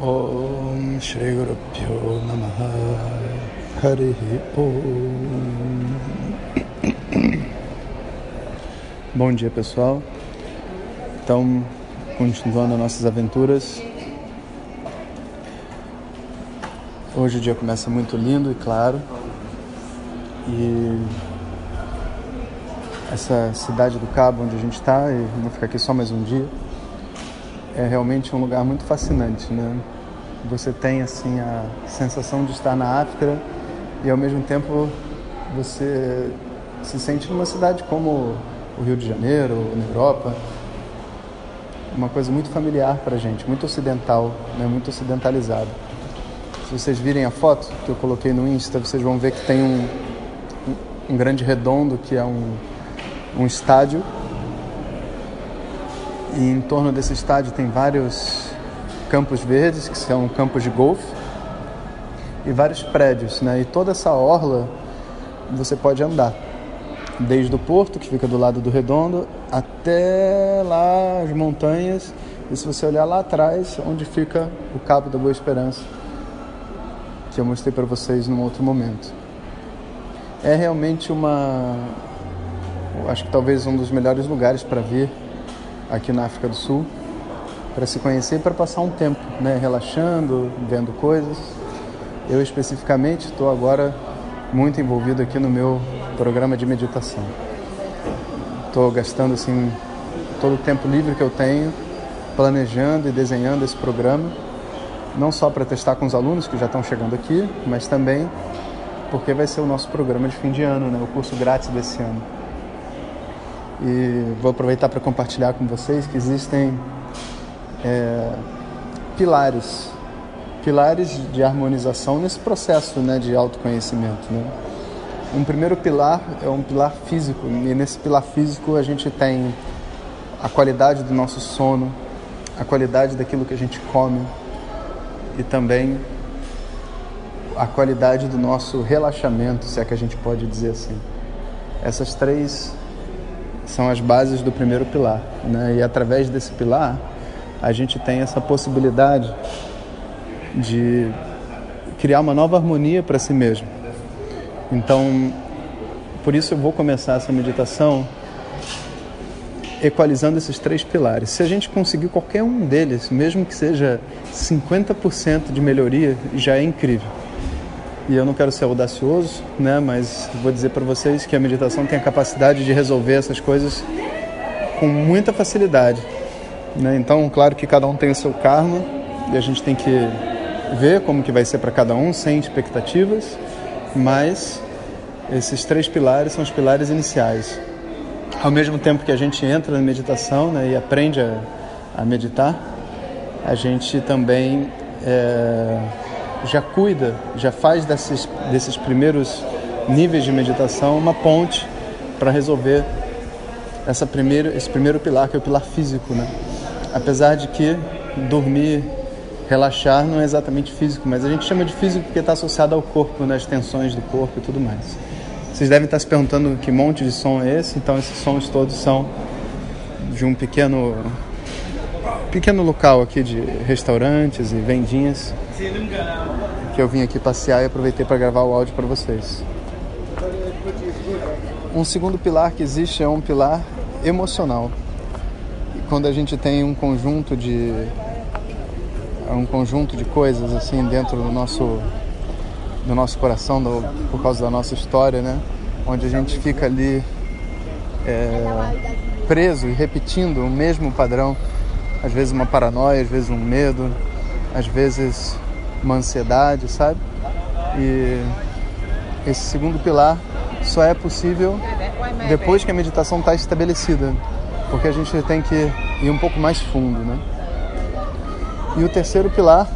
Om Shri Guru Pyo Namaha Hari Om Bom dia pessoal. Então, continuando nossas aventuras. Hoje o dia começa muito lindo e claro. E essa cidade do Cabo onde a gente está, e vou ficar aqui só mais um dia é realmente um lugar muito fascinante, né? Você tem assim a sensação de estar na África e ao mesmo tempo você se sente numa cidade como o Rio de Janeiro, na Europa, uma coisa muito familiar para a gente, muito ocidental, né? muito ocidentalizado. Se vocês virem a foto que eu coloquei no Insta, vocês vão ver que tem um, um, um grande redondo que é um, um estádio e em torno desse estádio tem vários campos verdes, que são campos de golfe, e vários prédios, né? E toda essa orla você pode andar, desde o porto, que fica do lado do redondo, até lá as montanhas, e se você olhar lá atrás, onde fica o Cabo da Boa Esperança, que eu mostrei para vocês num outro momento. É realmente uma, acho que talvez um dos melhores lugares para vir aqui na África do Sul para se conhecer para passar um tempo, né, relaxando, vendo coisas. Eu especificamente estou agora muito envolvido aqui no meu programa de meditação. Estou gastando assim todo o tempo livre que eu tenho planejando e desenhando esse programa, não só para testar com os alunos que já estão chegando aqui, mas também porque vai ser o nosso programa de fim de ano, né, o curso grátis desse ano. E vou aproveitar para compartilhar com vocês que existem é, pilares, pilares de harmonização nesse processo né, de autoconhecimento. Né? Um primeiro pilar é um pilar físico, e nesse pilar físico a gente tem a qualidade do nosso sono, a qualidade daquilo que a gente come e também a qualidade do nosso relaxamento, se é que a gente pode dizer assim. Essas três são as bases do primeiro pilar. Né? E através desse pilar, a gente tem essa possibilidade de criar uma nova harmonia para si mesmo. Então, por isso eu vou começar essa meditação equalizando esses três pilares. Se a gente conseguir qualquer um deles, mesmo que seja 50% de melhoria, já é incrível e eu não quero ser audacioso, né, mas vou dizer para vocês que a meditação tem a capacidade de resolver essas coisas com muita facilidade. Né? Então, claro que cada um tem o seu karma e a gente tem que ver como que vai ser para cada um, sem expectativas, mas esses três pilares são os pilares iniciais. Ao mesmo tempo que a gente entra na meditação né, e aprende a, a meditar, a gente também é, já cuida, já faz desses, desses primeiros níveis de meditação uma ponte para resolver essa primeira, esse primeiro pilar, que é o pilar físico. Né? Apesar de que dormir, relaxar não é exatamente físico, mas a gente chama de físico porque está associado ao corpo, né? tensões do corpo e tudo mais. Vocês devem estar se perguntando que monte de som é esse, então esses sons todos são de um pequeno pequeno local aqui de restaurantes e vendinhas que eu vim aqui passear e aproveitei para gravar o áudio para vocês. Um segundo pilar que existe é um pilar emocional. Quando a gente tem um conjunto de um conjunto de coisas assim dentro do nosso do nosso coração do, por causa da nossa história, né? Onde a gente fica ali é, preso e repetindo o mesmo padrão, às vezes uma paranoia, às vezes um medo, às vezes uma ansiedade, sabe? E esse segundo pilar só é possível depois que a meditação está estabelecida, porque a gente tem que ir um pouco mais fundo, né? E o terceiro pilar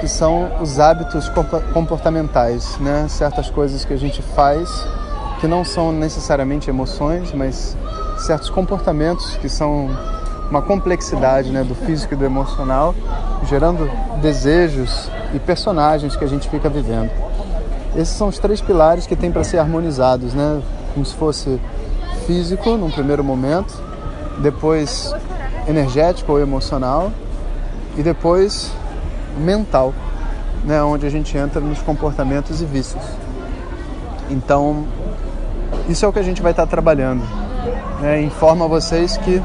que são os hábitos comportamentais, né? Certas coisas que a gente faz que não são necessariamente emoções, mas certos comportamentos que são uma complexidade né, do físico e do emocional, gerando desejos e personagens que a gente fica vivendo. Esses são os três pilares que tem para ser harmonizados, né? Como se fosse físico num primeiro momento, depois energético ou emocional e depois mental, né? Onde a gente entra nos comportamentos e vícios. Então, isso é o que a gente vai estar trabalhando. Né? Informa vocês que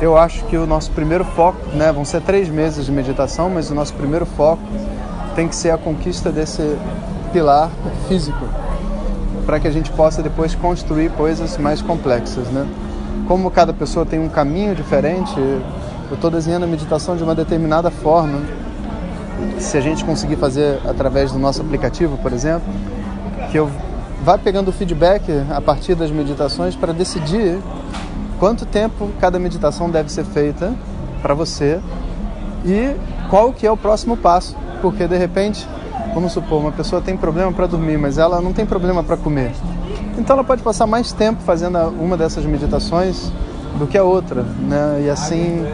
eu acho que o nosso primeiro foco, né, vão ser três meses de meditação, mas o nosso primeiro foco tem que ser a conquista desse pilar físico, para que a gente possa depois construir coisas mais complexas, né? Como cada pessoa tem um caminho diferente, eu estou desenhando a meditação de uma determinada forma. Se a gente conseguir fazer através do nosso aplicativo, por exemplo, que eu vá pegando feedback a partir das meditações para decidir quanto tempo cada meditação deve ser feita para você e qual que é o próximo passo, porque de repente, vamos supor, uma pessoa tem problema para dormir, mas ela não tem problema para comer. Então ela pode passar mais tempo fazendo uma dessas meditações do que a outra, né? E assim,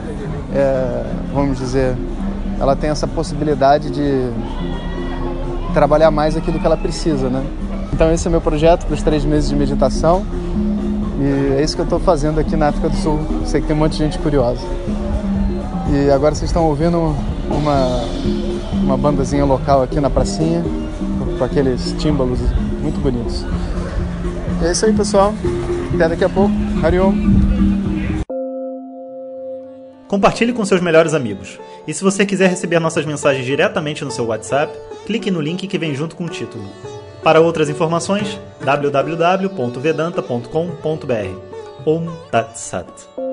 é, vamos dizer, ela tem essa possibilidade de trabalhar mais aquilo que ela precisa, né? Então esse é meu projeto para os três meses de meditação. E é isso que eu estou fazendo aqui na África do Sul. Sei que tem um monte de gente curiosa. E agora vocês estão ouvindo uma, uma bandazinha local aqui na pracinha, com aqueles tímbalos muito bonitos. É isso aí, pessoal. Até daqui a pouco. Hariom. Compartilhe com seus melhores amigos. E se você quiser receber nossas mensagens diretamente no seu WhatsApp, clique no link que vem junto com o título. Para outras informações, www.vedanta.com.br. Om Tat Sat.